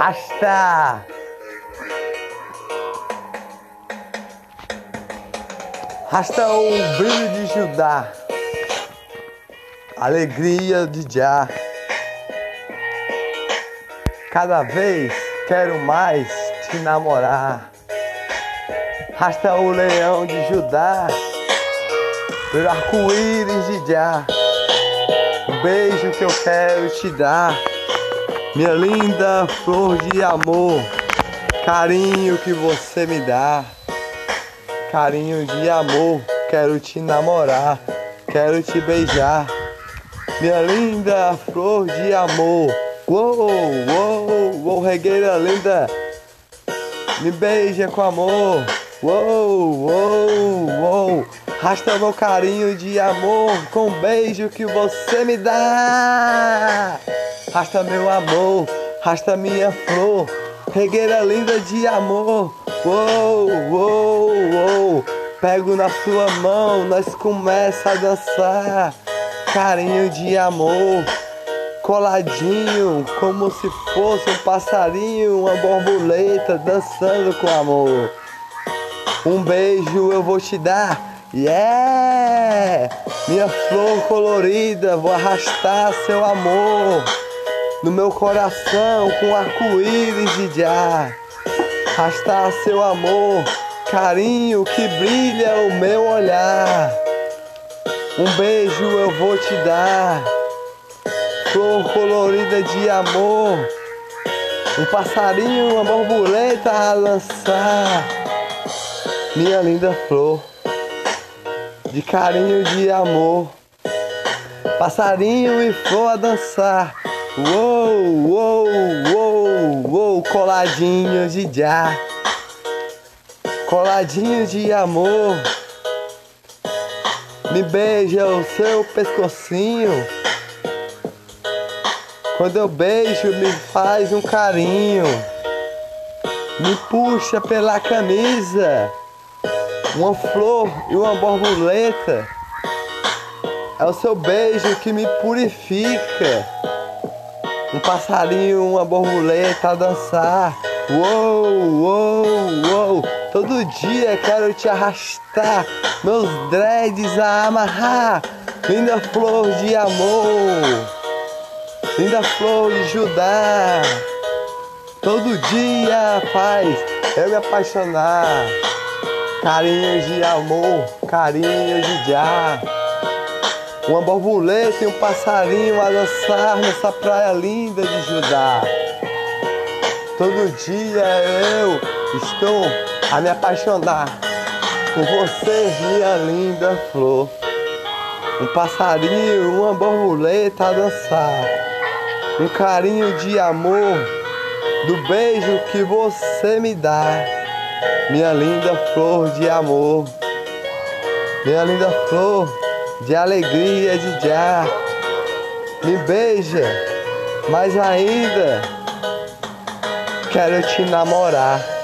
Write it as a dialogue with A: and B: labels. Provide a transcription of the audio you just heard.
A: Rasta! Rasta o brilho de Judá, alegria de Já. Cada vez quero mais te namorar. Rasta o leão de Judá, pelo arco-íris de Já. O beijo que eu quero te dar, minha linda flor de amor, carinho que você me dá carinho de amor. Quero te namorar, quero te beijar, minha linda flor de amor. Uou, uou, uou, regueira linda, me beija com amor. Uou, uou, uou, rasta meu carinho de amor com o beijo que você me dá. Rasta meu amor, rasta minha flor, regueira linda de amor. Uou, uou, uou. Pego na sua mão, nós começa a dançar. Carinho de amor, coladinho, como se fosse um passarinho, uma borboleta dançando com amor. Um beijo eu vou te dar, yeah! Minha flor colorida, vou arrastar seu amor no meu coração com arco-íris de já arrastar seu amor, carinho que brilha o meu olhar. Um beijo eu vou te dar, flor colorida de amor, um passarinho, uma borboleta a lançar. Minha linda flor, de carinho de amor, passarinho e flor a dançar. Uou, uou, uou, uou, coladinho de já, coladinho de amor. Me beija o seu pescocinho. Quando eu beijo, me faz um carinho. Me puxa pela camisa. Uma flor e uma borboleta. É o seu beijo que me purifica um passarinho, uma borboleta a dançar. Uou, uou, uou. Todo dia quero te arrastar, meus dreads a amarrar. Linda flor de amor, linda flor de Judá. Todo dia faz eu me apaixonar. Carinho de amor, carinho de já. Uma borboleta e um passarinho a dançar nessa praia linda de Judá. Todo dia eu estou a me apaixonar por você, minha linda flor. Um passarinho, uma borboleta a dançar. Um carinho de amor do beijo que você me dá. Minha linda flor de amor. Minha linda flor de alegria de já. Me beija, mas ainda quero te namorar.